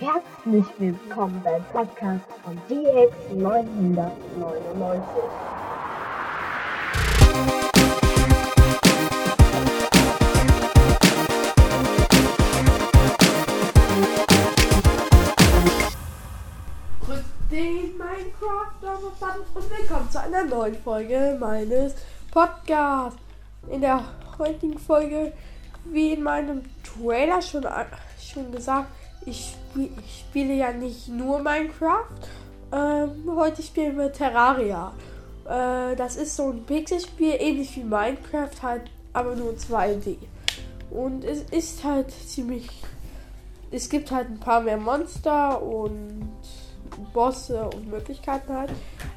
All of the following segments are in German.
Herzlich willkommen beim Podcast von DX999. Grüß den Minecraft und willkommen zu einer neuen Folge meines Podcasts. In der heutigen Folge, wie in meinem Trailer schon, schon gesagt, ich, spiel, ich spiele ja nicht nur Minecraft. Ähm, heute spielen wir Terraria. Äh, das ist so ein Pixelspiel, ähnlich wie Minecraft, halt, aber nur 2D. Und es ist halt ziemlich. Es gibt halt ein paar mehr Monster und Bosse und Möglichkeiten halt.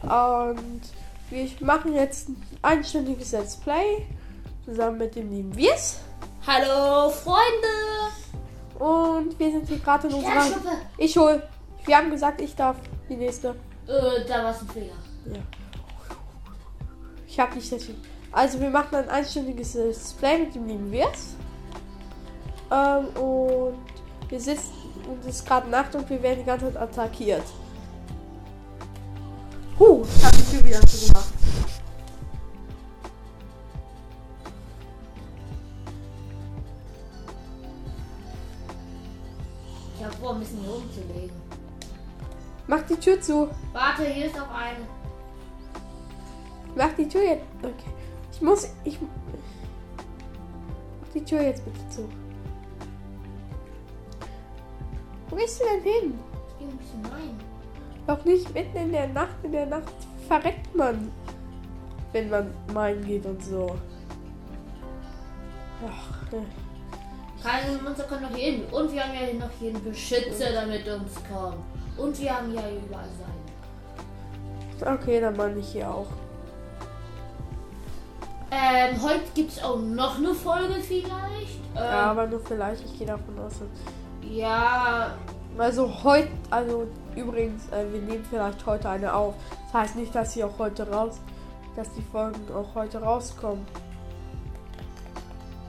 Und wir machen jetzt ein einstündiges Let's Play zusammen mit dem lieben Wirs. Hallo Freunde! Und wir sind hier gerade in unserer. Ich hol. Wir haben gesagt, ich darf die nächste. Äh, da war es ein Fehler. Ja. Ich hab nicht viel. Also wir machen ein einstündiges Let's Play mit dem lieben Wirs. Ähm, und wir sitzen und es ist gerade Nacht und wir werden die ganze Zeit attackiert. Huh, ich hab die Tür wieder zugemacht. Vor, ein bisschen hier umzulegen. Mach die Tür zu. Warte, hier ist noch eine. Mach die Tür jetzt. Okay. Ich muss. Ich. Mach die Tür jetzt bitte zu. Wo gehst du denn hin? Ich gehe ein bisschen rein. Doch nicht mitten in der Nacht. In der Nacht verreckt man. Wenn man meinen geht und so. Ach, äh. Keine Monster können noch hier hin. Und wir haben ja noch hier einen Beschützer, damit uns kommen. Und wir haben ja überall sein. okay, dann meine ich hier auch. Ähm, heute gibt es auch noch eine Folge vielleicht. Ähm, Ja, aber nur vielleicht. Ich gehe davon aus. ja, Also heute, also übrigens, äh, wir nehmen vielleicht heute eine auf. Das heißt nicht, dass sie auch heute raus, dass die Folgen auch heute rauskommen.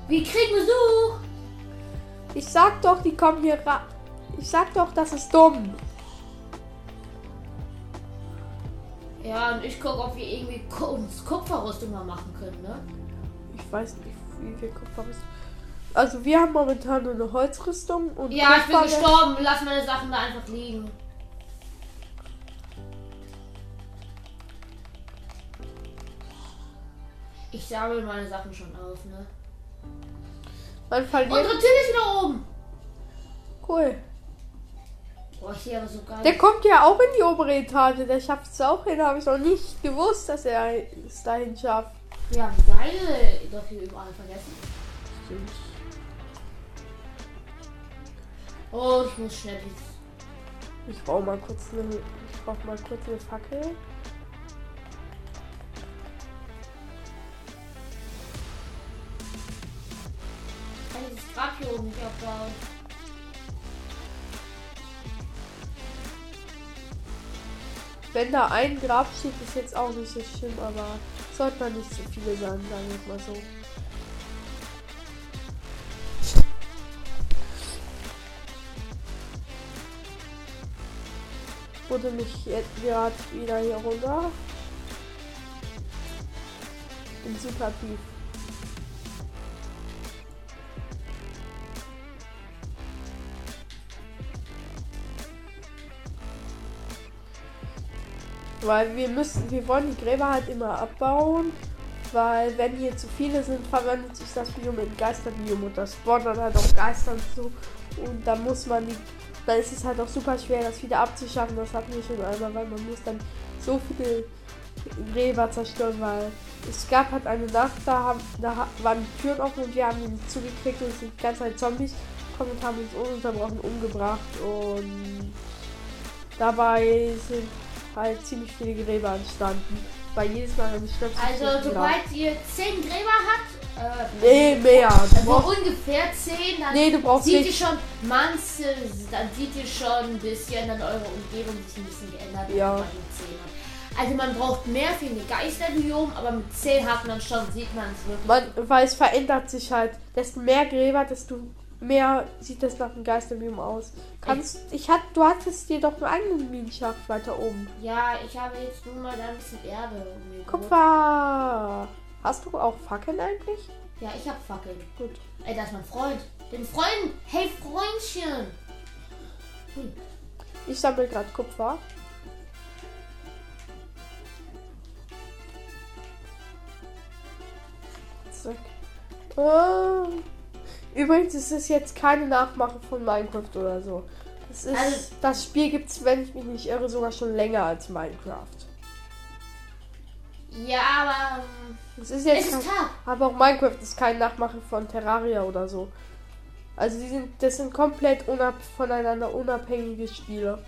wir kriegen Besuch. Ich sag doch, die kommen hier ra Ich sag doch, das ist dumm. Ja, und ich gucke, ob wir irgendwie uns Kupferrüstung mal machen können, ne? Ich weiß nicht, wie viel Kupfer ist. Also wir haben momentan nur eine Holzrüstung und Ja, ich bin gestorben. Lass meine Sachen da einfach liegen. Ich sammle meine Sachen schon auf, ne? Man verliert. Unsere Tür ist wieder oben. Cool. Boah, ich aber so geil. Der kommt ja auch in die obere Etage. Der schafft es auch hin. Habe ich noch nicht gewusst, dass er es dahin schafft. Wir haben Seile doch hier überall vergessen. Oh, ich muss schnell. Ich brauche mal kurz eine. Ich brauche mal kurz eine Fackel. Dieses Grab hier oben nicht aufbauen. Wenn da ein Grab steht, ist jetzt auch nicht so schlimm, aber sollte man nicht zu viele sein, sagen wir mal so. Wurde mich jetzt gerade wieder hier runter. Bin super tief. Weil wir müssen, wir wollen die Gräber halt immer abbauen, weil wenn hier zu viele sind, verwandelt sich das Biom in Geisterbiom und das spawnt dann halt auch Geister und so. Und dann muss man die, dann ist es halt auch super schwer, das wieder abzuschaffen. Das hatten wir schon einmal, weil man muss dann so viele Gräber zerstören, weil es gab halt eine Nacht, da, haben, da waren die Türen offen und wir haben nicht zugekriegt und sind die ganze Zeit Zombies gekommen und haben uns ununterbrochen umgebracht und dabei sind halt ziemlich viele Gräber entstanden. Weil jedes Mal, wenn ich stirbt, Also, sobald ihr 10 Gräber habt, äh, Nee, mehr. Du also brauchst, ungefähr 10, dann nee, du brauchst ihr nicht. schon, manche, dann seht ihr schon ein bisschen an eurer Umgebung sich ein bisschen geändert, Ja. man die 10 hat. Also man braucht mehr für eine Geisterbiom, aber mit 10 hat man schon, sieht man es wirklich. Man, weil es verändert sich halt. Desto mehr Gräber, desto mehr sieht das nach einem Geisterbeam aus. Kannst, ich hat, du hattest dir doch einen eigenen Minenschacht weiter oben. Ja, ich habe jetzt nur mal da ein bisschen Erde. Kupfer! Hast du auch Fackeln eigentlich? Ja, ich habe Fackeln. Gut. Ey, das ist mein Freund. Den Freund. Hey, Freundchen. Hm. Ich sammle gerade Kupfer. Zack. Ah. Übrigens ist es jetzt keine Nachmache von Minecraft oder so. Das, ist, Also- das Spiel gibt es, wenn ich mich nicht irre, sogar schon länger als Minecraft. Ja, aber ähm, Das ist es jetzt ist kein, aber auch Minecraft ist keine Nachmache von Terraria oder so. Also die sind, das sind komplett unab voneinander unabhängige Spiele.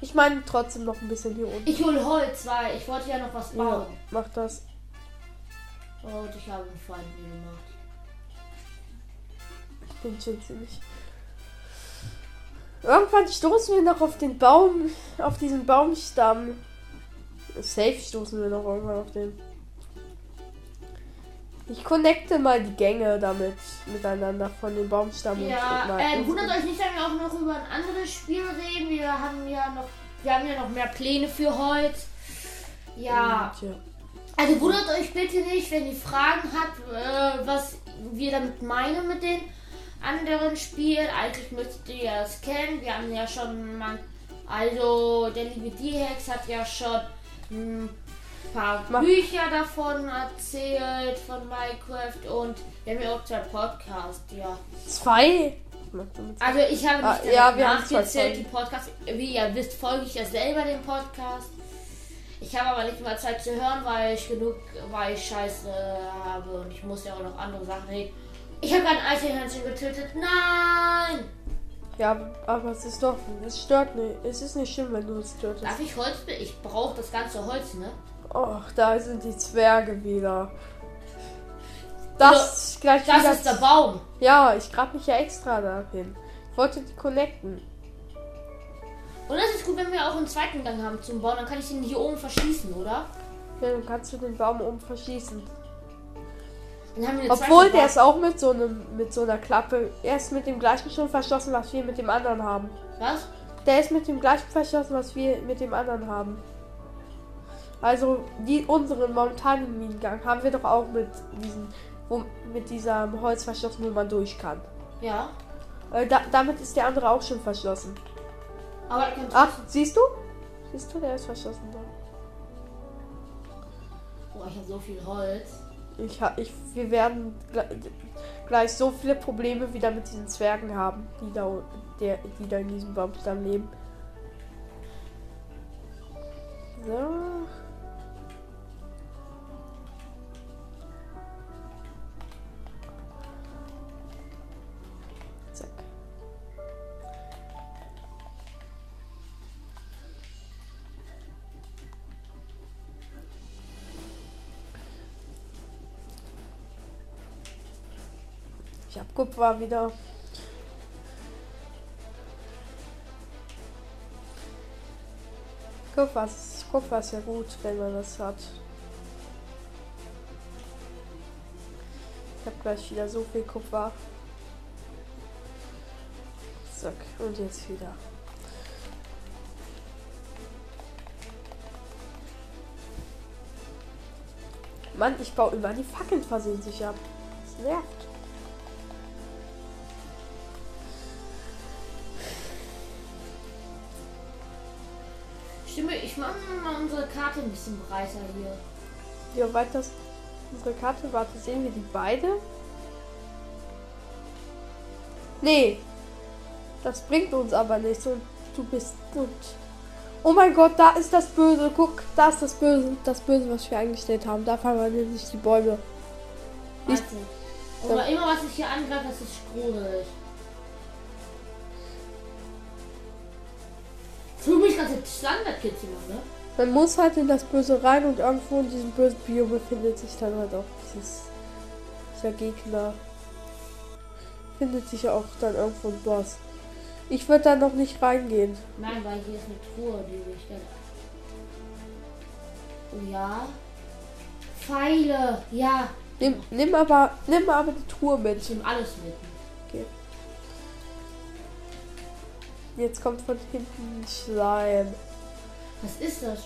Ich meine trotzdem noch ein bisschen hier unten. Ich hole Holz, weil ich wollte ja noch was Ja, bauen. mach das. Und ich habe einen Feind gemacht. Bin schon ziemlich. Irgendwann stoßen wir noch auf den Baum, auf diesen Baumstamm. Safe stoßen wir noch irgendwann auf den. Ich connecte mal die Gänge damit miteinander von dem Baumstamm Ja, und äh, unsere- wundert euch nicht, wenn wir auch noch über ein anderes Spiel reden. Wir haben ja noch, wir haben ja noch mehr Pläne für heute. Ja, Tja. also wundert euch bitte nicht, wenn ihr Fragen habt, äh, was wir damit meinen mit den anderen Spielen. Eigentlich müsstet ihr es kennen. Wir haben ja schon mal, also der liebe D-Hex hat ja schon ein paar Mach- Bücher davon erzählt von Minecraft und wir haben ja auch zwei Podcasts, ja. Zwei? Also ich habe Ah, nicht damit ja, wir nachgezählt, die. Podcasts. Wie ihr wisst, folge ich ja selber dem Podcast. Ich habe aber nicht mal Zeit zu hören, weil ich genug, weil ich Scheiße habe und ich muss ja auch noch andere Sachen reden. Ich habe ein Eichhörnchen getötet. Nein! Ja, aber es ist doch, es stört nicht. Es ist nicht schlimm, wenn du es tötest. Darf ich Holz? Ich brauche das ganze Holz, ne? Och, da sind die Zwerge wieder. Das ist gleich Das wieder. ist der Baum. Ja, ich grab mich ja extra dahin. Ich wollte die connecten. Und das ist gut, wenn wir auch einen zweiten Gang haben zum Bauen. Dann kann ich den hier oben verschießen, oder? Ja, dann kannst du den Baum oben verschießen. Obwohl, der ist auch mit so einem, mit so einer Klappe. Er ist mit dem gleichen schon verschlossen, was wir mit dem anderen haben. Was? Der ist mit dem gleichen verschlossen, was wir mit dem anderen haben. Also die unseren momentanen Minengang haben wir doch auch mit diesen, wo, mit diesem Holz verschlossen, wo man durch kann. Ja. Äh, da, damit ist der andere auch schon verschlossen. Aber er kann Ach, siehst du? Siehst du, der ist verschlossen. Da. Boah, ich habe so viel Holz. Ich, ich, wir werden gle- gleich so viele Probleme wieder mit diesen Zwergen haben, die da, der, die da in diesem Baumstamm leben. So. Ich hab Kupfer wieder. Kupfer ist, Kupfer ist ja gut, wenn man das hat. Ich habe gleich wieder so viel Kupfer. Zack, und jetzt wieder. Mann, ich baue immer die Fackeln versehentlich ab. Das nervt. Stimme, ich mache mal unsere Karte ein bisschen breiter hier. Wie weit das unsere Karte warte, sehen wir die beide? Nee. Das bringt uns aber nichts und du bist und Oh mein Gott, da ist das Böse. Guck, da ist das Böse, das Böse, was wir eingestellt haben. Da verwandeln sich die Bäume. Ich- Warte. Aber immer was ich hier angreife, das ist sprudelig. Ne? Man muss halt in das Böse rein und irgendwo in diesem bösen Bio befindet sich dann halt auch dieses, dieser Gegner. Findet sich ja auch dann irgendwo ein Boss. Ich würde da noch nicht reingehen. Nein, weil hier ist eine Truhe, die ich dann. Oh ja. Pfeile, ja. Nimm, nimm aber, nimm aber die Truhe mit. Ich nehme alles mit. Jetzt kommt von hinten Schleim. Was ist das?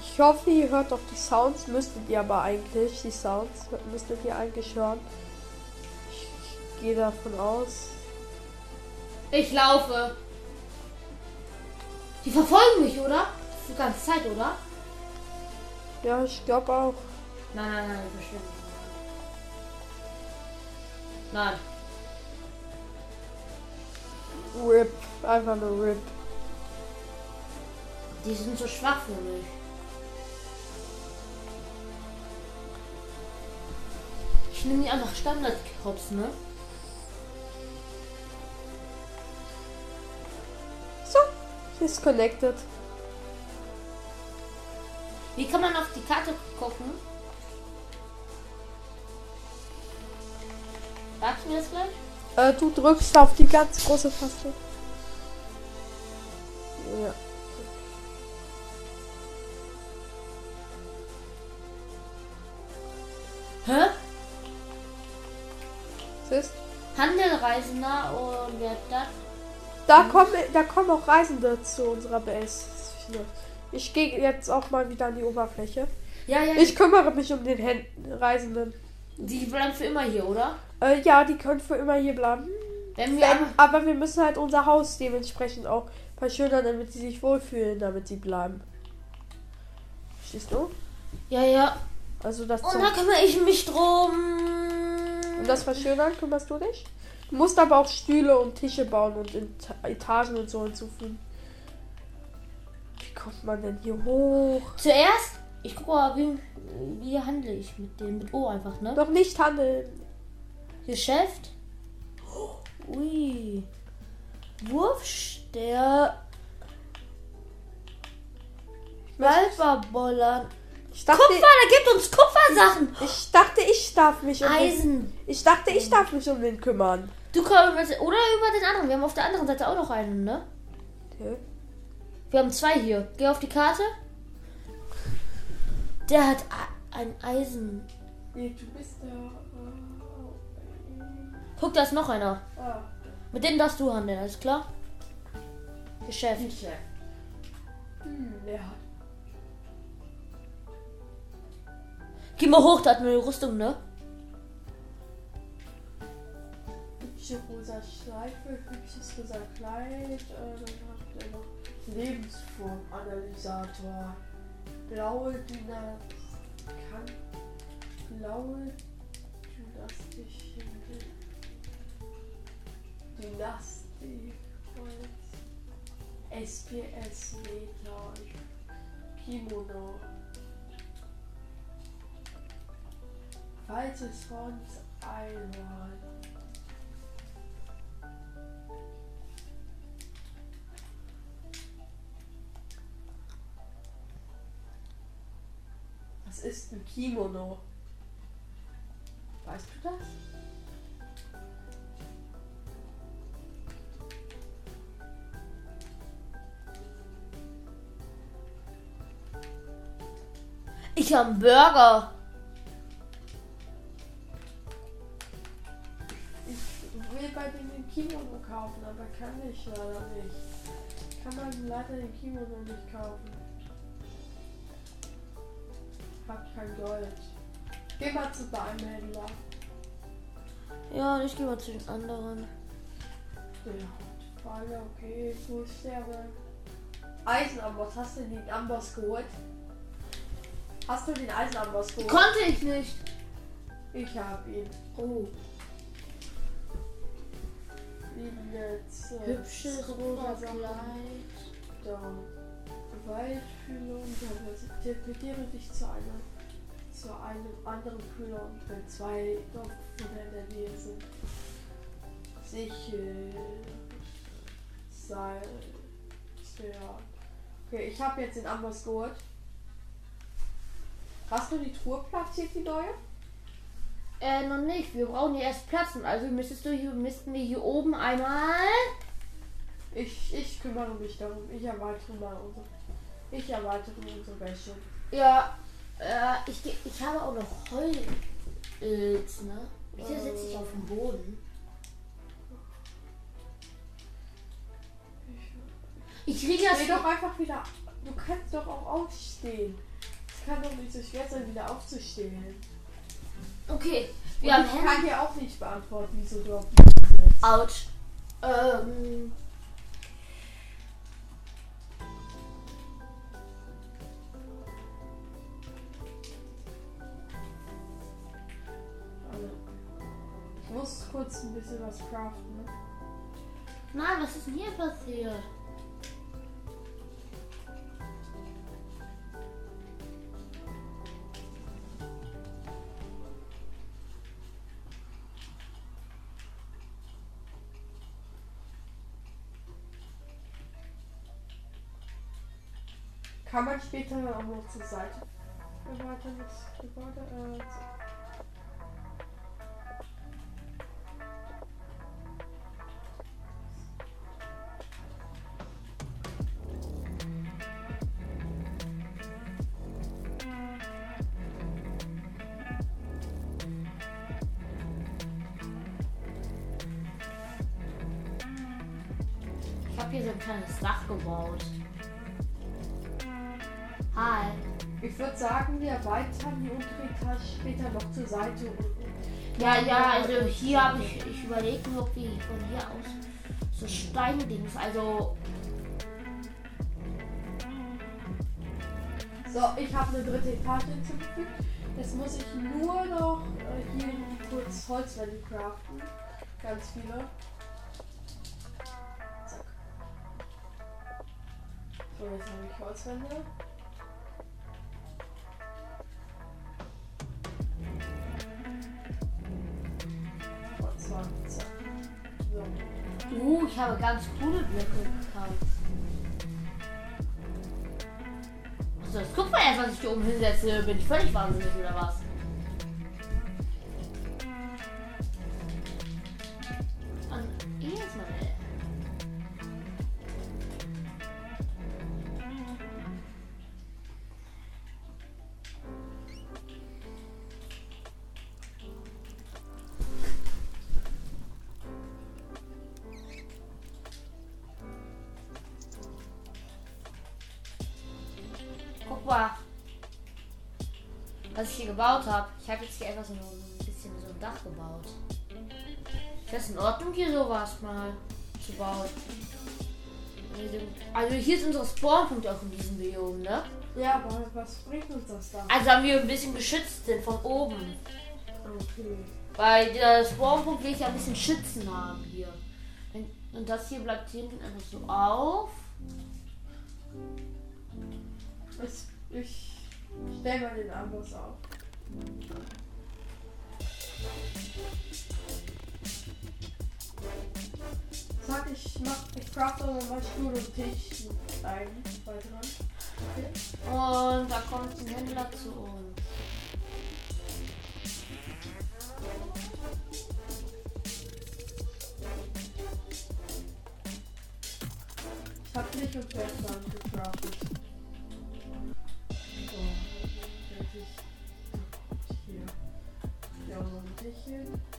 Ich hoffe, ihr hört doch die Sounds. Müsstet ihr aber eigentlich. Die Sounds müsstet ihr eigentlich hören. Ich, ich gehe davon aus. Ich laufe. Die verfolgen mich, oder? Die ganze Zeit, oder? Ja, ich glaube auch. Nein, nein, nein, bestimmt. Nein. RIP. Einfach nur RIP. Die sind so schwach für mich. Ich nehme die einfach Standard-Cops, ne? So. Ist connected. Wie kann man auf die Karte gucken? Sagst du mir das gleich? Äh, du drückst auf die ganz große Taste. Ja. Hä? Siehst? Handelreisender und wer ist das? Da kommen, da kommen auch Reisende zu unserer Base. Ich gehe jetzt auch mal wieder an die Oberfläche. Ja, ja. Ich kümmere mich um den Hän Reisenden. die bleiben für immer hier, oder? Äh, ja, die können für immer hier bleiben. Wenn wir Wenn, aber wir müssen halt unser Haus dementsprechend auch verschönern, damit sie sich wohlfühlen, damit sie bleiben. Verstehst du? Ja, ja. Also das Und da kümmere ich mich drum. um das Verschönern kümmerst du dich? Du musst aber auch Stühle und Tische bauen und Eta- Etagen und so hinzufügen. Wie kommt man denn hier hoch? Zuerst, ich gucke mal, wie, wie handle ich mit dem? Mit O einfach, ne? Noch nicht handeln. Geschäft. Ui. Wurfster. Walberbollern. Ich dachte, Kupfer, der gibt uns Kupfersachen. ich dachte, ich darf mich um den, Eisen. ich dachte, ich darf mich um den kümmern. Du kommst oder über den anderen. Wir haben auf der anderen Seite auch noch einen, ne? Okay. Wir haben zwei hier. Geh auf die Karte. Der hat a- ein Eisen. Nee, du bist da. Guck, da ist noch einer. ah. Mit dem darfst du handeln, alles klar? Geschäft. Hm, wer hat. Geh mal hoch, da hat eine Rüstung, ne? Hübsche rosa Schleife, hübsches rosa Kleid, äh, dann hat er noch Lebensformanalysator. Blaue Dynastie. Kann. Blaue Dynastie. SPS Meter. Kimono. Falsches Horns Einhorn. Was ist ein Kimono? Weißt du das? Ich habe einen Burger. Ich will bei denen den Kimono kaufen, aber kann ich leider nicht. Kann man leider den Kimono nicht kaufen. Hab kein Gold. Geh mal zu deinem Händler. Ja, ich gehe mal zu den anderen. Ja, Frage, okay, wo ist der denn? Eisenamboss, hast du den Amboss geholt? Hast du den Eisenamboss geholt? Konnte ich nicht. Ich hab ihn. Oh, Jetzt, äh, hübsches rosa. Kleid. Da. Waldfühlung, da teleportiere dich zu einer zu einem anderen Kühler und wenn zwei Dorfbewohner in der Nähe sind. Sichel. Seil. Ja. Okay, ich habe jetzt den Amboss geholt. Hast du die Truhe platziert, die neue? Äh, noch nicht. Wir brauchen ja erst Platzen. Also müsstest du hier, müssten wir hier oben einmal. Ich, ich kümmere mich darum. Ich erweitere mal unsere. Ich erweitere unsere Wäsche. Ja, äh, ich, ich habe auch noch Holz, ne? Wieso sitze ich auf dem Boden? Ich kriege das Steh doch einfach wieder. Du kannst doch auch aufstehen. Es kann doch nicht so schwer sein, wieder aufzustehen. Okay, Und wir haben ich kann dir auch nicht beantworten, wieso du auf dem sitzt. Autsch. Ähm. Ich muss kurz ein bisschen was craften. Ne? Nein, was ist denn hier passiert? Kann man später auch noch zur Seite Gebäude? Äh, Ich habe hier so ein kleines Dach gebaut. Hi. ich würde sagen, wir erweitern die untere Etage später noch zur Seite. Und Ja, ja, also hier habe ich, ich überlegt nur, ob wir von hier aus so Steindings, also So, ich habe eine dritte Etage hinzugefügt. Jetzt muss ich nur noch äh, hier kurz Holzwände craften. Ganz viele. Zack. So, jetzt habe ich Holzwände. Habe ganz coole Blöcke gekauft. Also, jetzt guck mal erst, was ich hier oben hinsetze. Bin ich völlig wahnsinnig oder was? Also hier ist unser Spawnpunkt auch in diesem Biom, ne? Ja, aber was bringt uns das dann? Also haben wir ein bisschen geschützt sind von oben. Okay. Weil der Spawnpunkt will ich ja ein bisschen schützen haben hier. Und das hier bleibt hinten einfach so auf. Ich, ich stell mal den Amboss auf. Sag ich mach, ich craft aber mal Stuhl und Tisch ein weiteren. Okay. Und da kommt ein Händler zu uns. Ich hab nicht und Werkbank gecraftet. So, fertig. Hier. Ja, Tischchen.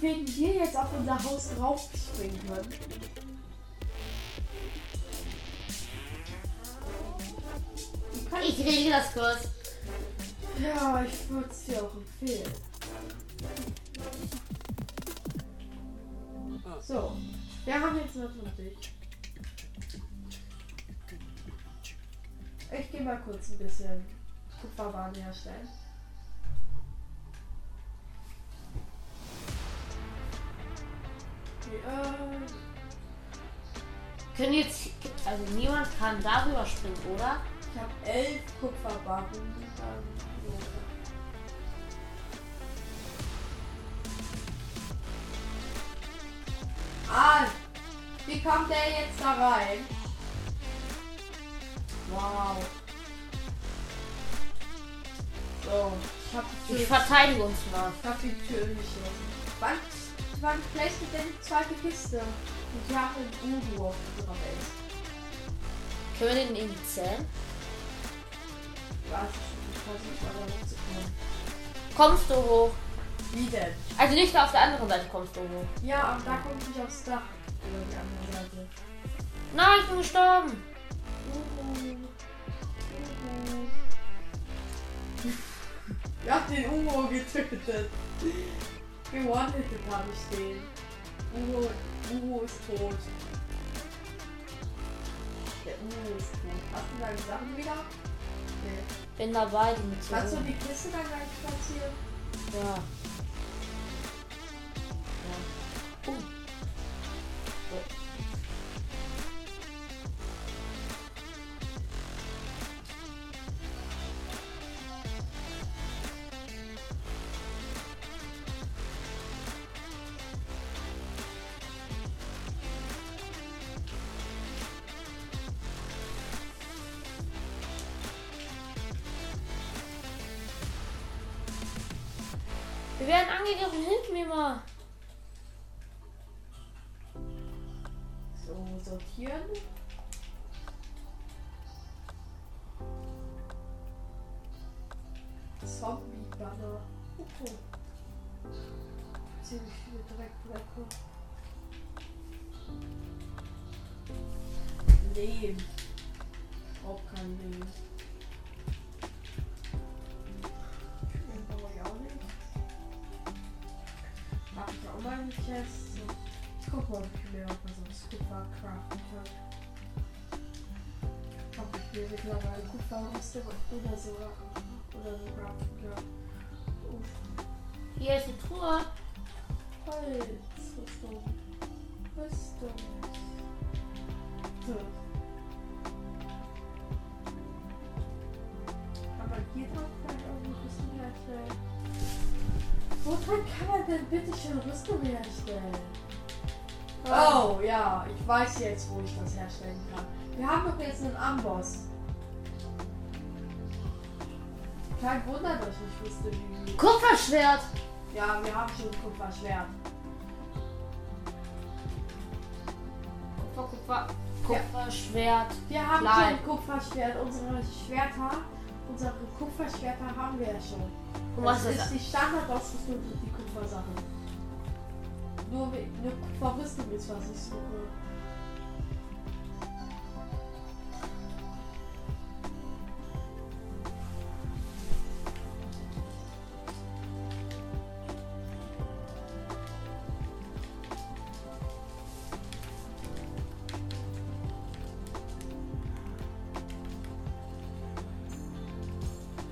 Wegen dir jetzt auf unser Haus raufspringen können? Ich regel das kurz. Ja, ich würde es dir auch empfehlen. So, wir haben jetzt noch einen Dich. Ich gehe mal kurz ein bisschen Kupferwaren herstellen. Äh, Können jetzt. Also niemand kann darüber springen, oder? ich habe elf Kupferbarren. So. Wie kommt der jetzt da rein? Wow. So, ich hab die Ich Tür, verteidige uns mal. ich hab die Tür geschlossen. Wann, wann placed denn die zweite Kiste? Und wir haben einen Uhu auf unserer Base. Können wir den irgendwie zählen? Weiß ich nicht, ich versuche aber nicht zu kommen. Kommst du hoch? Wie denn? Also nicht auf der anderen Seite kommst du hoch. Ja, und da kommt nicht aufs Dach. Oder die andere Seite. Nein, ich bin gestorben. Uhu. Uhu. Ich hab den Uhu getötet. Gewonnettet habe ich den. Uhu, Uhu ist tot. Der Uhu ist tot. Hast du deine Sachen wieder? Nee. Bin dabei, die Kannst du die Kiste dann gleich platzieren? Ja. ja. Uh. Wir werden angegriffen, hilf mir mal. So, sortieren. Zombie-Banner. Okay. Ziemlich viele Dreckblöcke. Lehm. Auch kein Lehm. Auch mal eine Chest. So. Ich guck mal, ob ich mir auch was aus Kupfer craften kann. Ob ich mir mittlerweile Kupferrüste oder so oder so craften kann. Uff. Hier ist die Truhe. Holz, Rüstung. Rüstung. So. Aber hier drauf kann ich auch eine Rüstung herstellen. Woran kann man denn bitte schon Rüstung herstellen? Oh, ja, ich weiß jetzt, wo ich das herstellen kann. Wir haben doch jetzt einen Amboss. Kein Wunder, dass ich nicht wusste, wie. Kupferschwert. Ja, wir haben schon ein Kupferschwert. Kupfer, Kupfer. Kupferschwert. Wir haben Klein. schon ein Kupferschwert. Unsere Schwerter, unsere Kupferschwerter haben wir ja schon. Und was das ist ist die Standardausrüstung für die Kupfersachen. Nur we- eine Kupferrüstung ist, was ich suche.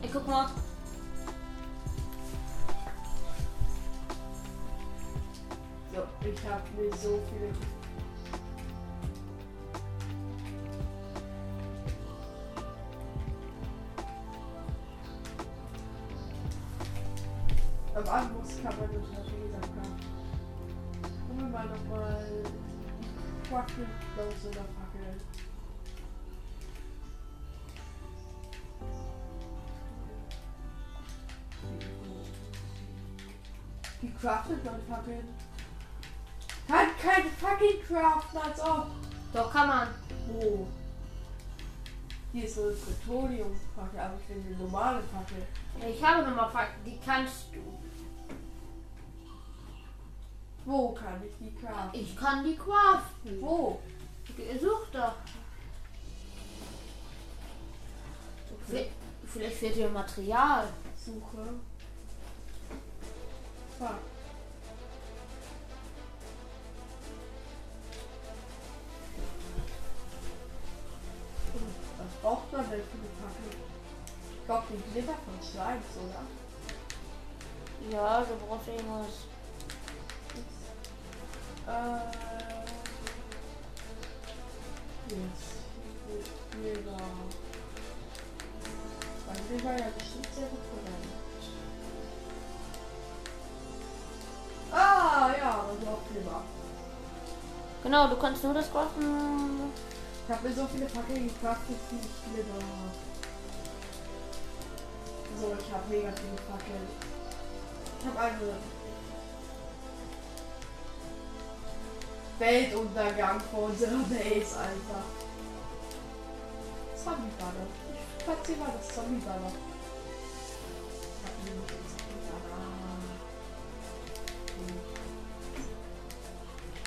Ey, mir so Anfang kann man das natürlich haben. Gucken wir mal nochmal Fackeln, Blows oder Fackeln. Wie craftet man Fackeln? Kann keine fucking craften, als ob. Doch, kann man. Wo? Hier ist so eine Plutonium-Fackel, aber ich will eine normale Fackel. Ja, Ich habe nochmal Fakten, die kannst du. Wo kann ich die craften? Ich kann die craften. Wo? Such doch. Okay. Vi- Vielleicht fehlt dir Material. Suche. Ja, du brauchst irgendwas. Äh. Jetzt. Leber. Mein Leber ja bestimmt sehr gut verwendet. Ah, ja, also auch Leber. Genau, du kannst nur das craften. Ich habe mir so viele Fackeln gecraftet, wie ich viele da habe. So, ich habe mega viele Fackeln. Ich habe eine Weltuntergang vor unserer Base, Alter. Zombie-Banner. Ich platziere mal das Zombie-Banner. Hab.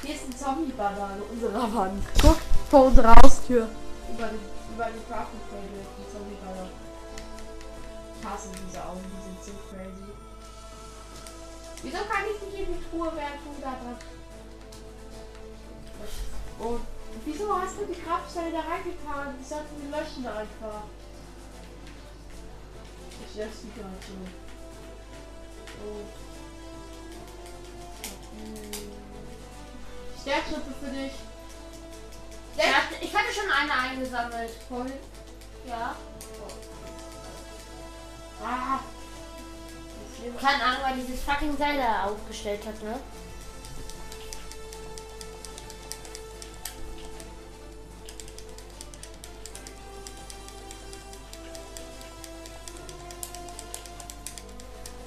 Hier ist ein Zombie-Banner an unserer Wand. Guck, vor unserer Haustür. Über den, über den Crafting Table. Ein Zombie-Banner. Ich hasse diese Augen, die sind so crazy. Wieso kann ich nicht in die Truhe, du da dran und wieso hast du die Grabsteine da reingetan? Die sollten wir löschen einfach. Ich lösche die gerade so. Oh. Sternschritte für dich. Ich hatte, ich hatte schon eine eingesammelt. Voll. Ja. Ah. Keine Ahnung, weil dieses fucking Seil da aufgestellt hat, ne?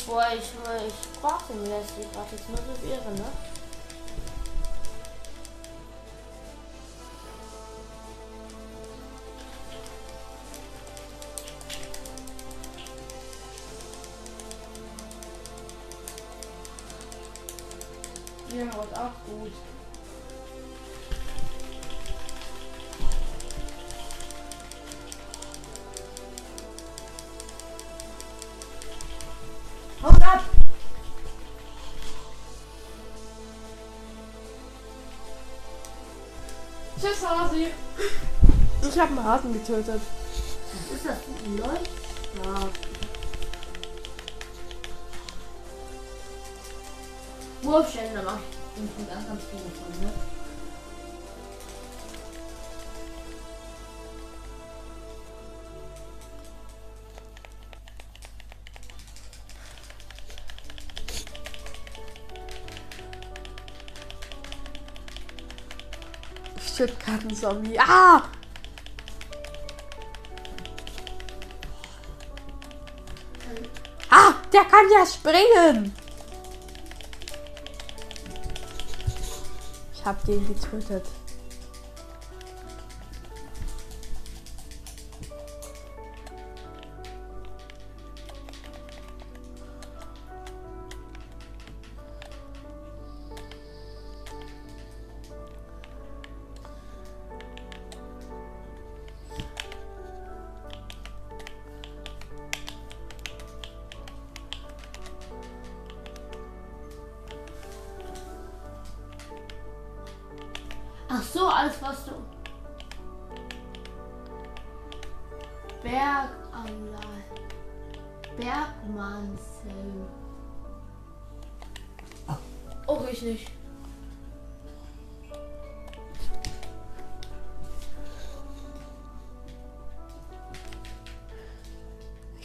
Boah, ich, ich brauche den Leslie gerade jetzt nur so irre, ne? Gut. Haut ab! Tschüss, Hasi. Ich habe einen Hasen getötet. Was ist das? Ein? Ja. Wurfstellen, mach ich ganz, ganz viele von, ne? Shit, Kartenzombie. Ah! Ah, der kann ja springen. Ich hab den getötet.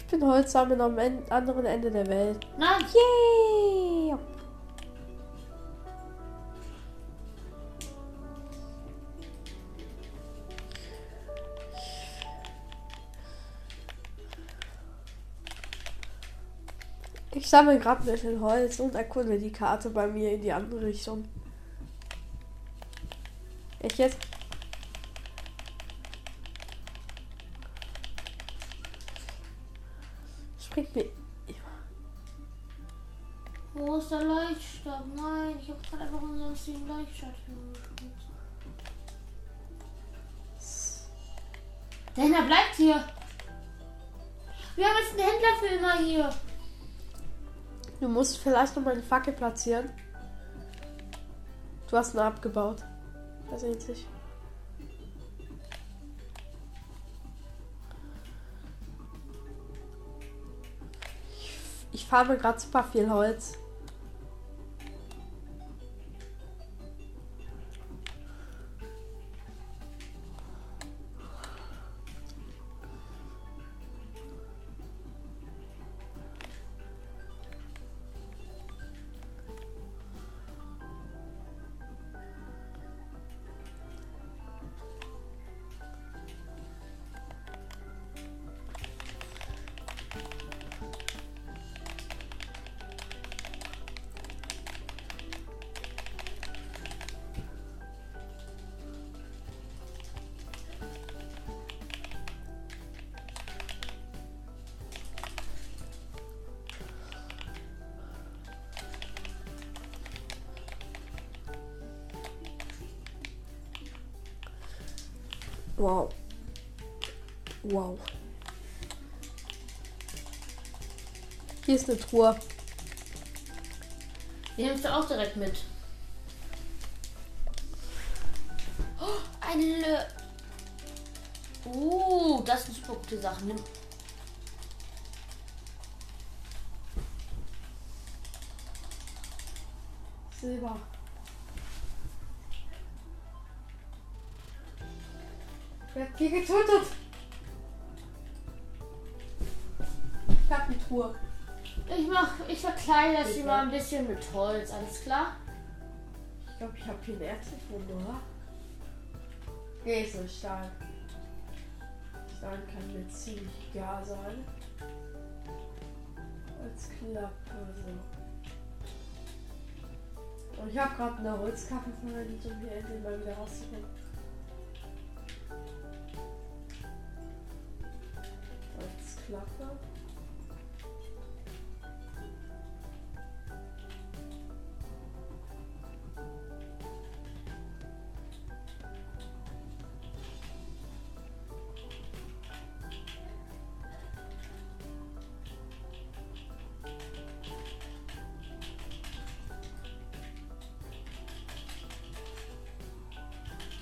Bin Holzsammeln am en- anderen Ende der Welt. Nein, Yay! Ich sammle gerade ein bisschen Holz und erkunde die Karte bei mir in die andere Richtung. Ich jetzt? Der Händler bleibt hier. Wir haben jetzt einen Händler für immer hier. Du musst vielleicht noch mal eine Fackel platzieren. Du hast eine abgebaut. Das sieht sich. Ich, farbe gerade super viel Holz. Wow. Wow. Hier ist eine Truhe. Die nimmst du auch direkt mit. Oh, eine. Uh, das eine super gute Sache. Nimm. Silber. Die getötet? Ich hab die Truhe. Ich mach, ich verkleide das hier mal ein bisschen mit Holz, alles klar? Ich glaube, ich habe hier ein Erz gefunden, oder? Nee, ein Stahl. Stahl kann mir ziemlich egal sein. Als Klappe so. Und ich habe gerade eine Holzkappe verwendet, um hier endlich mal wieder rauszukommen. Holzklappe.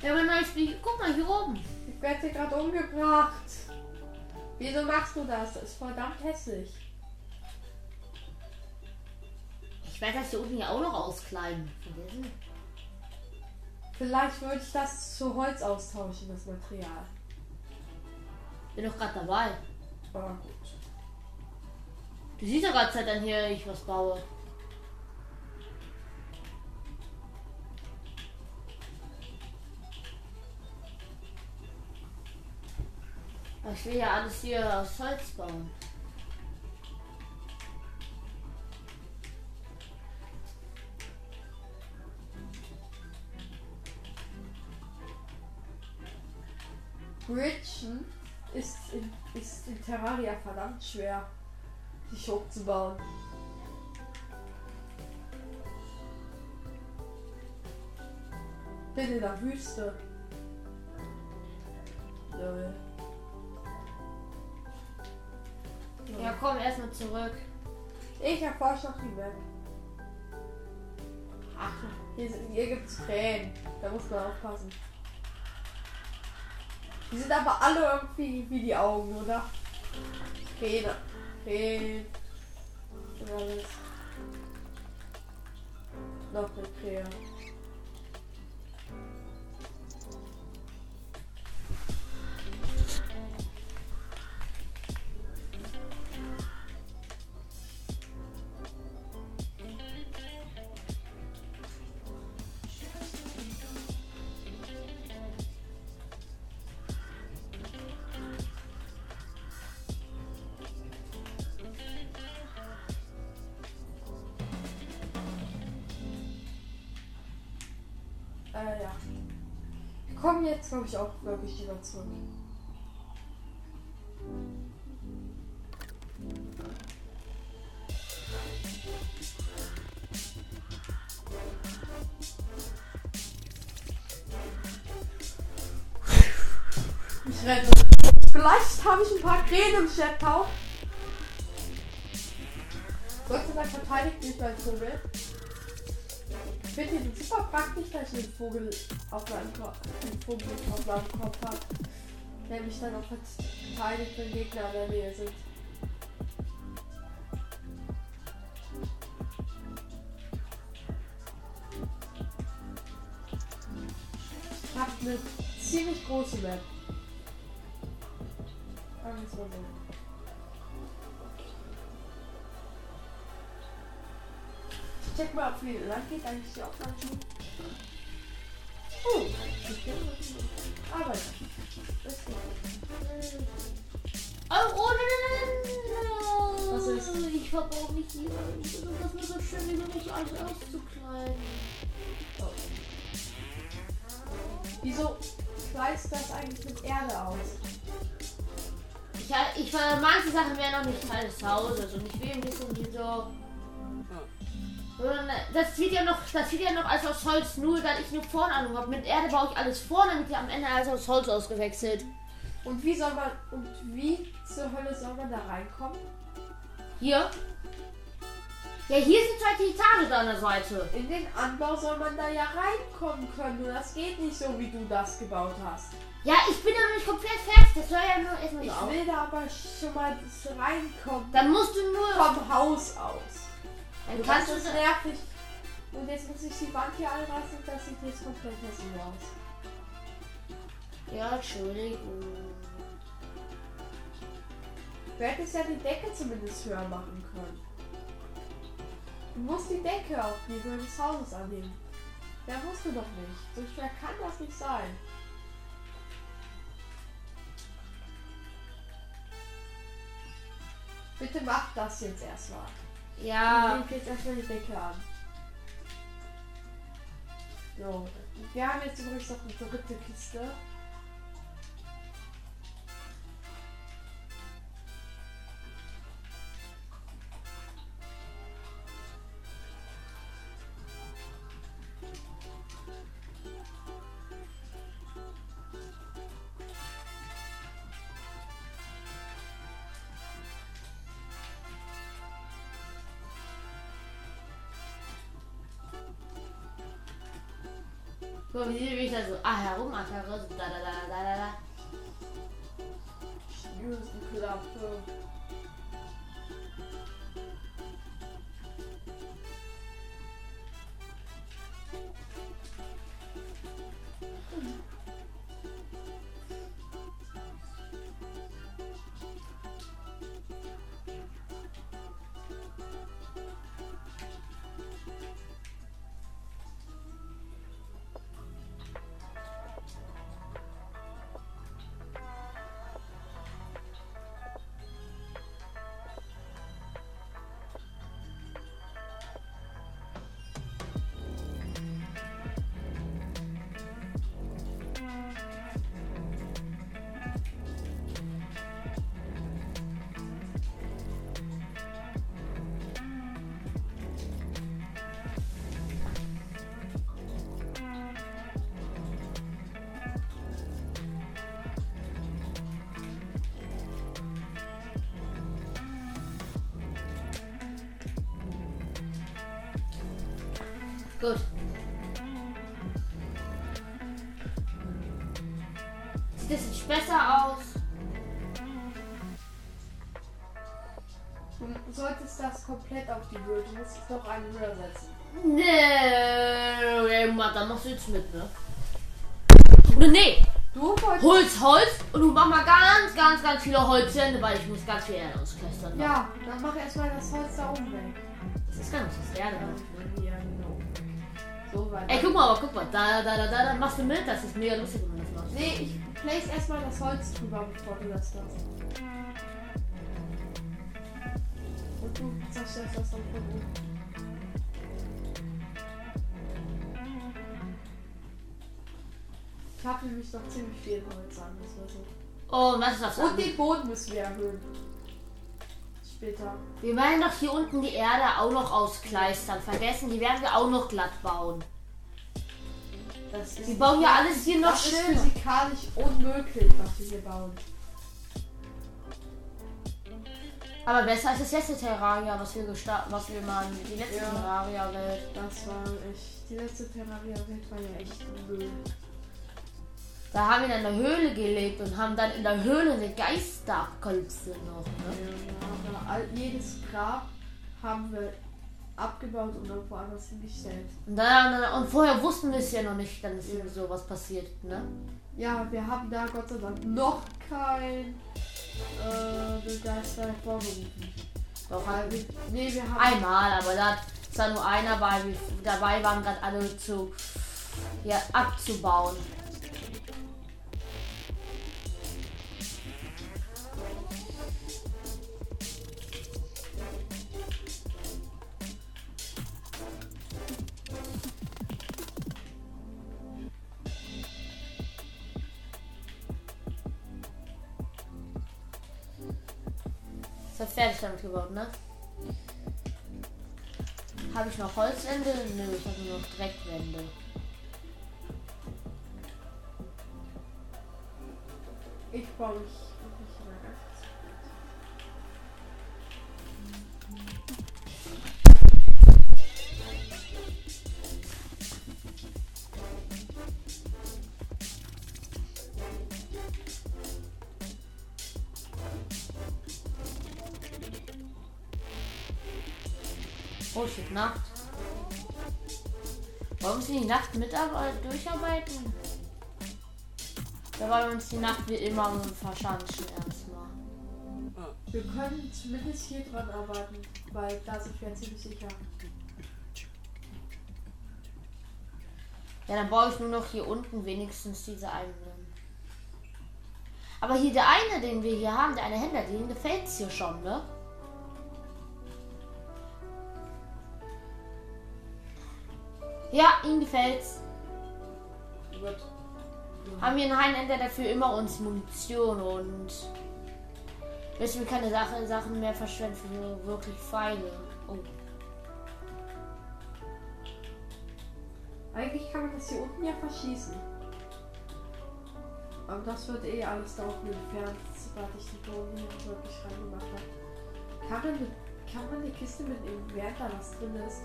Ja, mein neues Spiel. Guck mal hier oben. Ich werde hier gerade umgebracht. Wieso machst du das? Das ist verdammt hässlich. Ich werde das hier unten ja auch noch auskleiden. Vergessen. Vielleicht würde ich das zu Holz austauschen, das Material. Bin doch gerade dabei. Aber gut. Du siehst ja gerade Zeit an hier, ich was baue. Ich will ja alles hier aus Holz bauen. Bridgen ist in, ist in Terraria verdammt schwer, sich hochzubauen. Bin in der Wüste. Lol. Ja, komm erstmal zurück. Ich erforsche noch die Map. Ach, Hier, sind- hier gibt es Krähen. Da muss man aufpassen. Die sind aber alle irgendwie wie die Augen, oder? Krähen. Krähen. Noch eine Krähe. Äh, ja. Wir kommen jetzt, glaube ich, auch wirklich wieder zurück. Ich renne. Vielleicht habe ich ein paar Krähen im Schlepptau. Gott sei Dank verteidigt mich mein Vogel. Finde den super praktisch, dass ich einen Vogel auf meinem Kopf, einen Vogel auf meinem Kopf habe. Der mich dann auch verteidigt, wenn Gegner in der Nähe sind. Check mal, ob wie lang geht eigentlich die Aufnahme schon. Oh, ich Arbeit. Das. Oh, oh nein, nein, nein. Was ist? Ich verbrauche mich hier. Das mir so schön, wie mich alles auszukleiden. Oh. Wieso kleidest du das eigentlich mit Erde aus? Ich, ich, manche Sachen wären noch nicht Teil des Hauses und ich will ein bisschen die so. Und Das sieht ja noch, das sieht ja noch als aus Holz, nur weil ich nur vorne an habe. Mit Erde baue ich alles vorne, damit am Ende alles aus Holz ausgewechselt. Und wie soll man und wie zur Hölle soll man da reinkommen? Hier. Ja, hier sind zwei da an der Seite. In den Anbau soll man da ja reinkommen können. Und das geht nicht so, wie du das gebaut hast. Ja, ich bin ja noch nicht komplett fertig. Das soll ja nur erstmal Ich auf. will da aber schon mal reinkommen. Dann musst du nur. Vom Haus aus. Du kannst es nervig. Und jetzt muss ich die Wand hier einreißen. Das sieht jetzt komplett hässlich aus. Ja, Entschuldigung. Du hättest ja die Decke zumindest höher machen können. Du musst die Decke auf die Höhe des Hauses annehmen. Ja, musst du doch nicht. So schwer kann das nicht sein. Bitte mach das jetzt erstmal. Ja. Ich leg jetzt erstmal die Decke an. So, wir haben jetzt übrigens noch eine dritte Kiste. Guck mal, wie sieht ich da so ah, herum, ah, herum, so da, da, da, da, da, da. Schnürsenklappe. Gut. Sieht das jetzt besser aus? Du solltest das komplett auf die Höhe. Du musst es noch einen höher setzen. Nee, Mann, da machst du jetzt mit, ne? Oder nee, Du wolltest. Holz, Holz und du mach mal ganz, ganz, ganz viele Holzwände, weil ich muss ganz viel Erde ausklustern. Ja, dann mach erstmal das Holz da oben weg. Das ist ganz das Erde. Ja, genau. Weit. Ey, guck mal, aber guck mal, da, da, da, da, da machst du mit, das ist mega lustig, wenn man das macht. Nee, ich place erstmal das Holz drüber, bevor du das machst. Und du zerstörst das dann von oben. Ich habe nämlich noch ziemlich viel Holz an, das war so. Oh, was ist das? Und den Boden müssen wir erhöhen. Später. Wir werden doch hier unten die Erde auch noch auskleistern. Vergessen, die werden wir auch noch glatt bauen. Das ist Wir bauen ja alles hier noch das ist schöner. physikalisch unmöglich, was wir hier bauen. Aber besser als das letzte Terraria, was wir gestartet, was wir mal die letzte Ja. Terraria-Welt. Das war echt. Die letzte Terraria-Welt war ja echt Müll. Da haben wir in einer Höhle gelebt und haben dann in der Höhle eine Geisterkolze noch. Ne? Ja, all, jedes Grab haben wir abgebaut und irgendwo anders hingestellt. Und, dann, und vorher wussten wir es ja noch nicht, dann ist ja. sowas passiert. Ne? Ja, wir haben da Gott sei Dank noch kein äh, Geister hervorgerufen. Doch, Weil wir, nee, wir haben. einmal, aber da ist da nur einer bei, wir dabei waren gerade alle zu ja, abzubauen. Ist ja fertig damit gebaut, ne? Habe ich noch Holzwände? Nö, ich habe nur noch Dreckwände. Ich baue Oh, shit, Nacht. Wollen wir die Nacht mitarbeiten, durcharbeiten? Da wollen wir uns die Nacht wie immer verschanzen erstmal. Wir können zumindest hier dran arbeiten, weil da sind wir ziemlich sicher. Ja, dann baue ich nur noch hier unten wenigstens diese einen. Aber hier der eine, den wir hier haben, der eine Händler, den gefällt's hier schon, ne? Ja, ihm gefällt's. Gut. Haben wir einen Heiländer dafür immer uns Munition und müssen wir keine Sache, Sachen mehr verschwenden für wirklich Pfeile. Oh. Eigentlich kann man das hier unten ja verschießen. Aber das wird eh alles da unten entfernt, sobald ich die Drohne hier wirklich reingemacht habe. Kann man, kann man eine Kiste mitnehmen, während da was drin ist?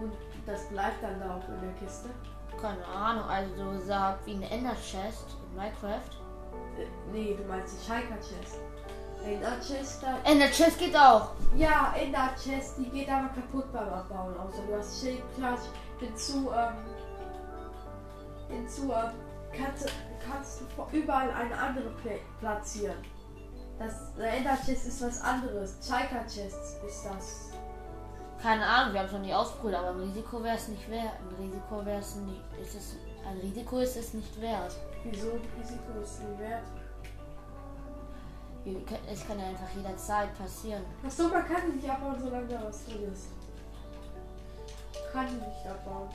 Und das bleibt dann da auch in der Kiste? Keine Ahnung, also so sagt wie eine Ender Chest in Minecraft. Äh, nee, du meinst die Schalker Chest. Ender Chest, da, Ender Chest geht auch. ja, Ender Chest, die geht aber kaputt beim Abbauen. Außer du hast Schildklatsch, hinzu, ähm, hinzu, ähm, kannst, du- kannst du überall eine andere pla platzieren. Das der Ender Chest ist was anderes. Schalker Chest ist das. Keine Ahnung, wir haben es noch nie ausprobiert, aber ein Risiko wäre es nicht wert. Ein Risiko wäre es nicht. Ist es, ein Risiko ist es nicht wert. Wieso? Das Risiko ist nie wert. Wir können- Es kann ja einfach jederzeit passieren. Achso, man kann die nicht abbauen, solange da was drin ist. Kann die nicht abbauen.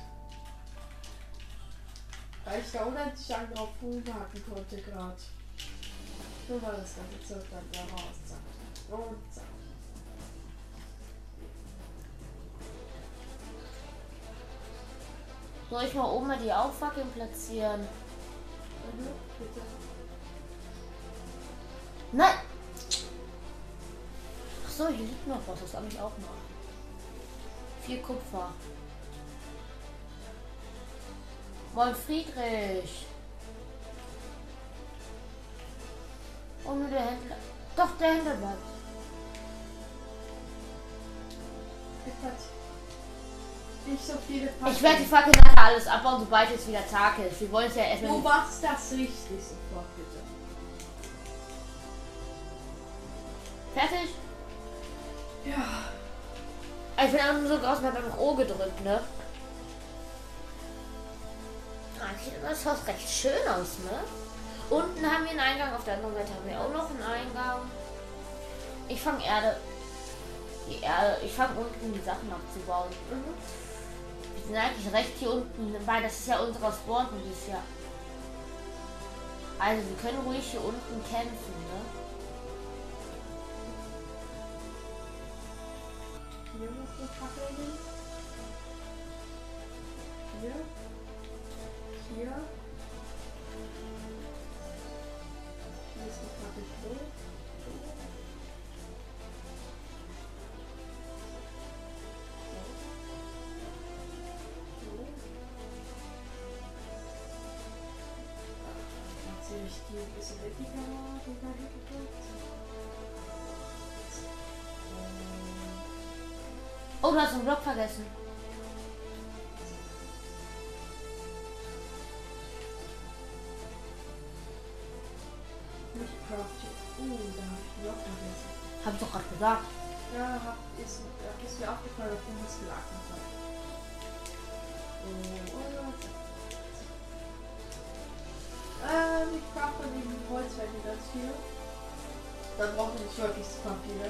Weil ich da unendlich lang drauf rumhaken konnte gerade. Nur mal das ganze Zeug dann da raus. Zack. Soll ich mal oben mal die Auffackeln platzieren? Mhm, bitte. Nein! Ach so, hier liegt noch was, das habe ich auch noch. Vier Kupfer. Moin Friedrich. Oh, nur der Händler. Doch, der Händler bleibt. Nicht so viele Ich werde die Fackel nachher alles abbauen, sobald es wieder Tag ist. Wir wollen es ja Du erstmal. machst das richtig sofort, bitte. Fertig? Ja. Ich bin einfach nur so draußen, hat einfach O gedrückt, ne? Eigentlich sieht das Haus recht schön aus, ne? Unten haben wir einen Eingang, auf der anderen Seite haben wir auch noch einen Eingang. Ich fange Erde. Die Erde. Ich fange unten die Sachen abzubauen. Mhm. Wir sind eigentlich recht hier unten, weil das ist ja unser Spawn dieses Jahr. Also wir können ruhig hier unten kämpfen, ne? Hier. Hier. Hier Oh, du hast einen Block vergessen. Nicht crafted. Uh, da hab ich noch vergessen. Hab ich doch gerade gesagt. Ja, hab, ist, ist mir aufgefallen, dass du was gelagert hast. So, und ähm, ich brauche Holzwände ganz viel. Dann brauchen wir nicht wirklich super viele.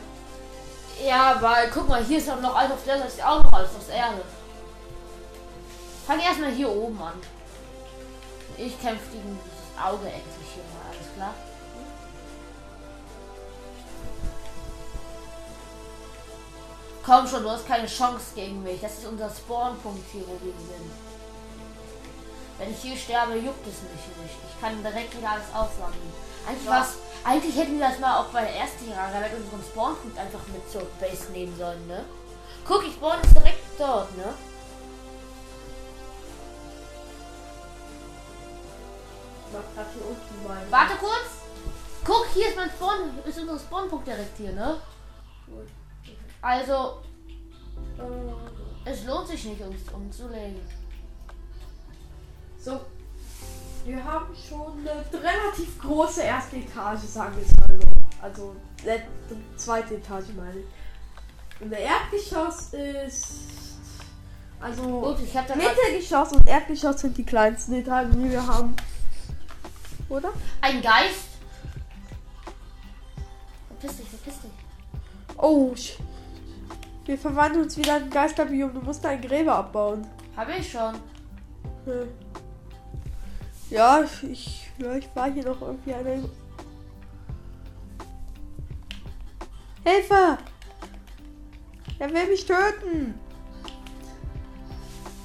Ja, weil guck mal, hier ist auch noch alles auf der Seite, auch noch alles aus Erde. Fang erstmal hier oben an. Ich kämpfe gegen dieses Auge endlich hier mal, alles klar? Komm schon, du hast keine Chance gegen mich. Das ist unser Spawnpunkt hier, wo wir sind. Wenn ich hier sterbe, juckt es mich nicht. Ich kann direkt wieder alles aussammeln. Eigentlich, Ja. was, eigentlich hätten wir das mal auch bei der ersten Jahre mit unserem Spawnpunkt einfach mit zur Base nehmen sollen, ne? Guck, ich spawn ist direkt dort, ne? Ich mach grad hier unten mal. Warte kurz. Guck, hier ist mein Spawn, ist unser Spawnpunkt direkt hier, ne? Also, Äh, es lohnt sich nicht, uns umzulegen. So. Wir haben schon eine relativ große erste Etage, sagen wir es mal so. Also, zweite Etage meine ich. Und der Erdgeschoss ist. Also. Gut, ich hab Mittelgeschoss und Erdgeschoss sind die kleinsten Etagen, die wir haben. Oder? ein Geist. Verpiss dich, verpiss dich. Oh, sch- wir verwandeln uns wieder in ein Geisterbiom. Du musst ein Gräber abbauen. Habe ich schon. Hm. Ja, ich, ich, ich war hier noch irgendwie eine. Hilfe! Er will mich töten!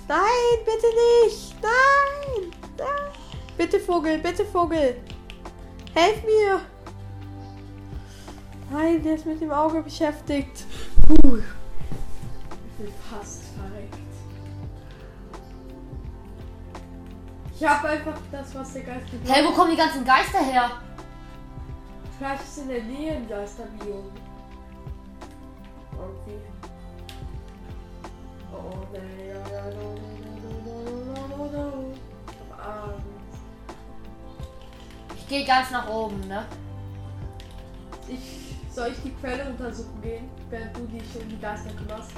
Nein, bitte nicht! Nein! Nein! Bitte Vogel, bitte Vogel! Helf mir! Nein, der ist mit dem Auge beschäftigt. Puh. Ich bin fast verreckt. Ich habe einfach das, was der Geist gebraucht Hey, wo kommen die ganzen Geister her? Vielleicht ist in der Nähe ein Geisterbiom. Irgendwie. Oh, nee, ja, ja, no, no, no, no, no, no, no. Ich hab Angst. Ich gehe ganz nach oben, ne? Ich, soll ich die Quelle untersuchen gehen, während du dich um die Geister kümmerst?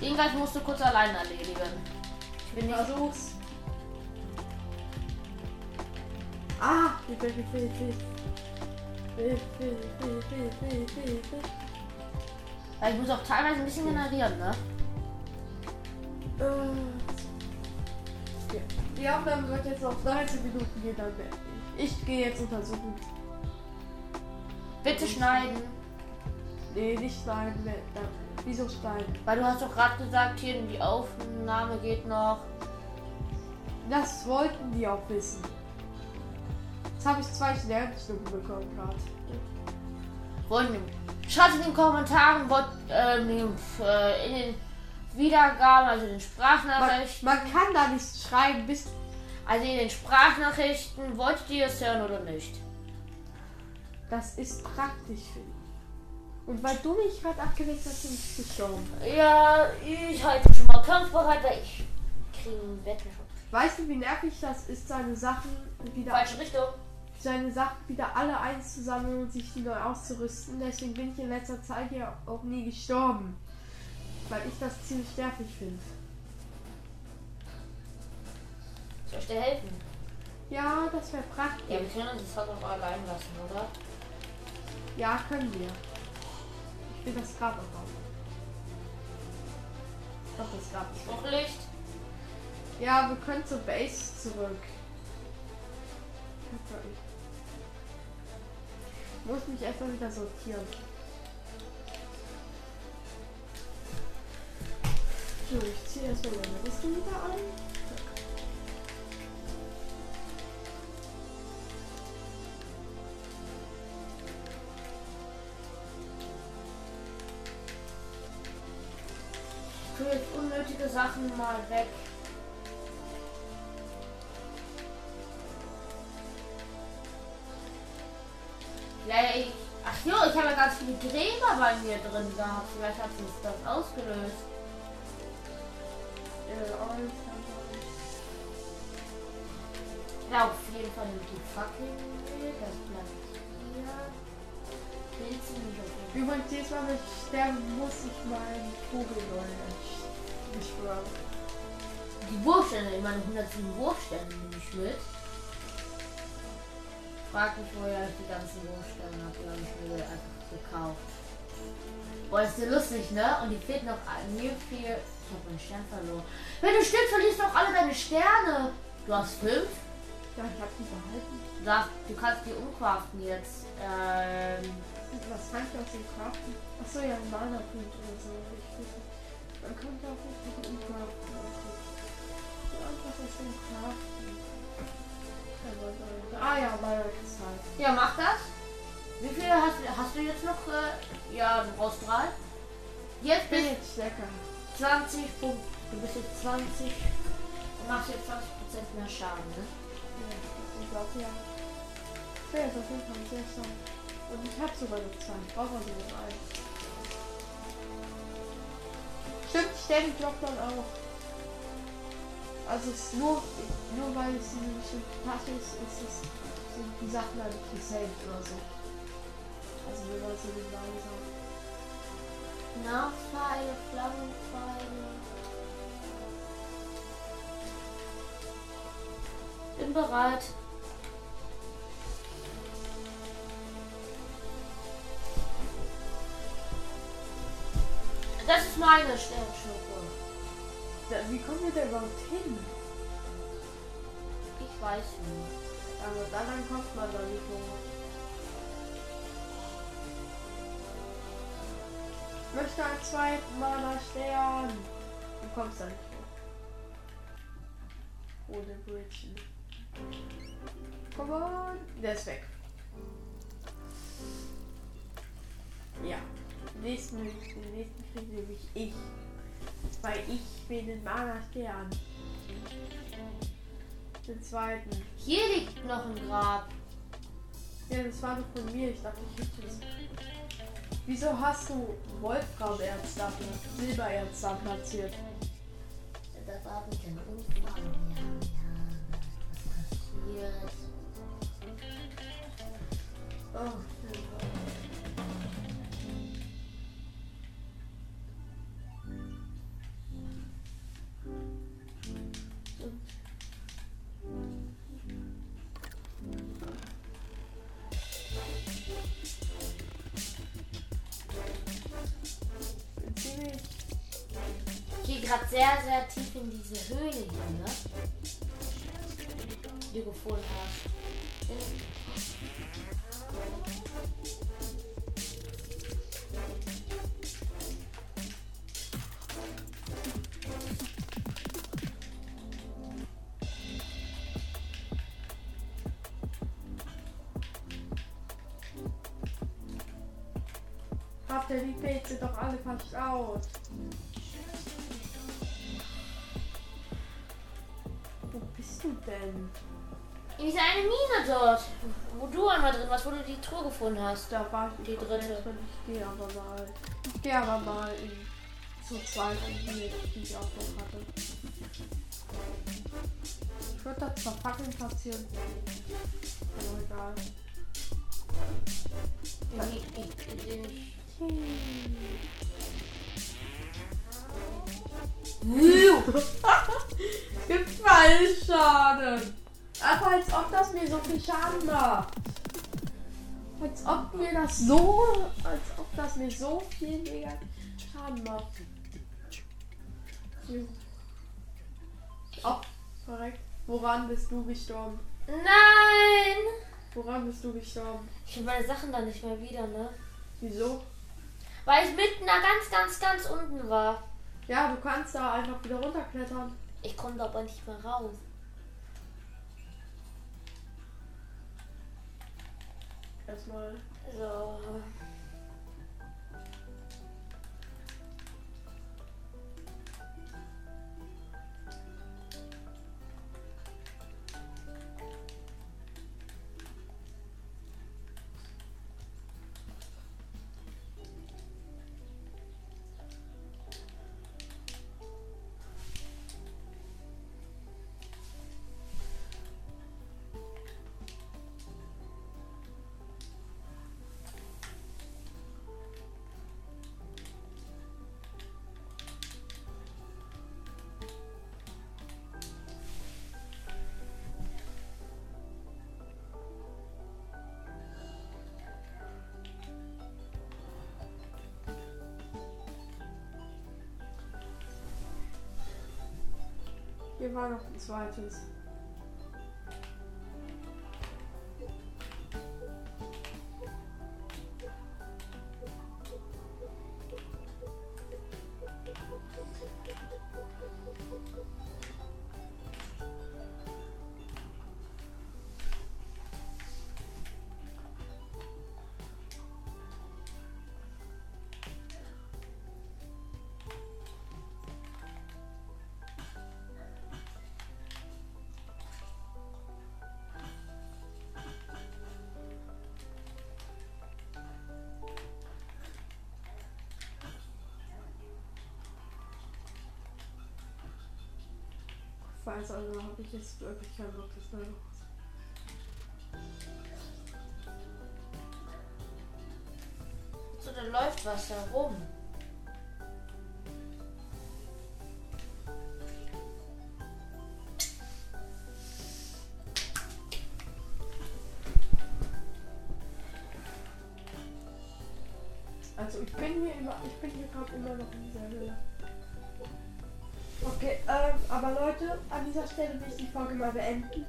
Den Geist musst du kurz allein erledigen. Ich bin nicht. Versuch's. Ah! Hilfe, Hilfe, Hilfe. Hilfe, Hilfe, Hilfe, Hilfe, Hilfe. Weil ich muss auch teilweise ein bisschen generieren, ne? Äh. Die Aufnahme wird jetzt noch 13 Minuten gehen, dann werde ich. Ich gehe jetzt untersuchen. Bitte schneiden. Nee, nicht schneiden. Dann. Wieso schneiden? Weil du hast doch gerade gesagt, hier die Aufnahme geht noch. Das wollten die auch wissen. Jetzt habe ich zwei Sternstunden bekommen gerade. Wollen Schreibt in den Kommentaren, wollt, ähm, äh, in den Wiedergaben, also in den Man, Sprachnachrichten. man kann da nicht schreiben, bis. Also in den Sprachnachrichten, wolltet ihr es hören oder nicht? Das ist praktisch für dich. Und weil du mich gerade abgeweckt hast, bin ich gestorben. Ja, ich halte schon mal kampfbereit, weil ich kriege einen Wettenschutz. Weißt du, wie nervig das ist, seine Sachen wieder Falsche Richtung. seine Sachen wieder alle einzusammeln und sich die neu auszurüsten. Deswegen bin ich in letzter Zeit ja auch nie gestorben. Weil ich das ziemlich nervig finde. Soll ich dir helfen? Ja, das wäre praktisch. Ja, wir können uns das halt auch allein lassen, oder? Ja, können wir. Ich will das noch haben. Doch, das gab es. Noch Licht? Ja, wir können zur Base zurück. Ich muss mich erstmal wieder sortieren. So, ich ziehe erstmal meine Rüstung wieder an. Tue jetzt unnötige Sachen mal weg. Vielleicht. Ach jo, ich habe ja ganz viele Gräber bei mir drin gehabt. Vielleicht hat uns das ausgelöst. Äh, Ja, auf jeden Fall die Fackel. Das bleibt hier. Übrigens, jedes Mal, wenn ich sterben muss, ich meinen Vogel neu beschwören. Die Wurfstände, ich meine 107 Wurfstände nehme ich mit. Frag mich, woher ich die ganzen Wurfstände habe. Die habe ich mir einfach gekauft. Boah, ist ja lustig, ne? Und die fehlt noch mir viel. Ich habe meinen Stern verloren. Wenn du stirbst, verlierst du auch alle deine Sterne. Du hast fünf? Ja, ich hab die behalten. Du, darfst, du kannst die umcraften jetzt. Ähm, Was kann ich aus dem craften? Achso, ja, ein Mana-Punkt oder so. Ich nicht. Man kann da auch nicht mit umcraften. So einfach aus dem craften. Ja, ich- Ah ja, Mana-Kristall. ja, mach das. Wie viele hast, du- hast du jetzt noch? Äh, ja, du brauchst drei. Jetzt Bin bist jetzt lecker. 20 Punkte. Du bist jetzt 20 und machst jetzt 20% mehr Schaden, ne? Ich glaube ja. Der ist auf jeden Fall sehr stark. Und ich habe sogar noch zwei. Brauche also noch einen. Stimmt, ich stelle den Block dann auch. Also es ist nur, nur weil es eine bestimmte Tasche ist, ist es, sind die Sachen dann nicht gesaved oder so. Also wenn man so den langsam. Nachpfeile, Flammenpfeile. Bin bereit. Das ist meine Sternschnuppe. Da, wie kommen wir da überhaupt hin? Ich weiß nicht. Aber dann, dann kommt man da nicht hoch. Ich möchte einen zweiten Mana Stern. Du kommst da nicht hoch. Ohne Bridgen. Come on. Der ist weg. Ja. Nächsten, den nächsten kriege nämlich ich. Weil ich bin den Mana Stern. Den zweiten. Hier liegt noch ein Grab. Ja, das war doch von mir. Ich dachte, ich hätte es. Wieso hast du Wolframerz dafür, Silbererz da platziert? Das war mit dem Unfall. Ja, ja. Was passiert? Oh, in diese Höhle hier, ne? Die du gefunden hast. Habt ihr die Pilze doch alle verstaut? Wo denn? In dieser eine Mine dort, wo du einmal drin warst, wo du die Truhe gefunden hast. Da war ich Die dritte. jetzt drin. Ich gehe aber mal. Ich gehe aber mal in zur zweiten, die, die ich auch noch hatte. Ich würde da zwar Fackeln platzieren. Aber egal. In die, in, Aber als ob das mir so viel Schaden macht. Als ob mir das so, als ob das mir so viel mega Schaden macht. Oh, korrekt. Woran bist du gestorben? Nein! Woran bist du gestorben? Ich habe meine Sachen dann nicht mehr wieder, ne? Wieso? Weil ich mitten da ganz, ganz, ganz unten war. Ja, du kannst da einfach wieder runterklettern. Ich konnte aber nicht mehr raus. Erstmal. So. Hier war noch ein zweites. Weiß, also habe ich jetzt wirklich keinen Bock, das neu noch So, da läuft was herum. Also ich bin hier immer, ich bin hier gerade immer noch in dieser Höhle. Okay, ähm, aber Leute, an dieser Stelle will ich die Folge mal beenden,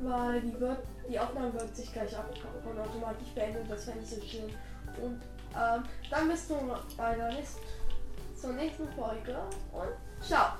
weil die wird, die Aufnahme wird sich gleich ab und automatisch beendet, das fände ich so schön. Und ähm, dann bis zum, bei nächsten, zur nächsten Folge und ciao!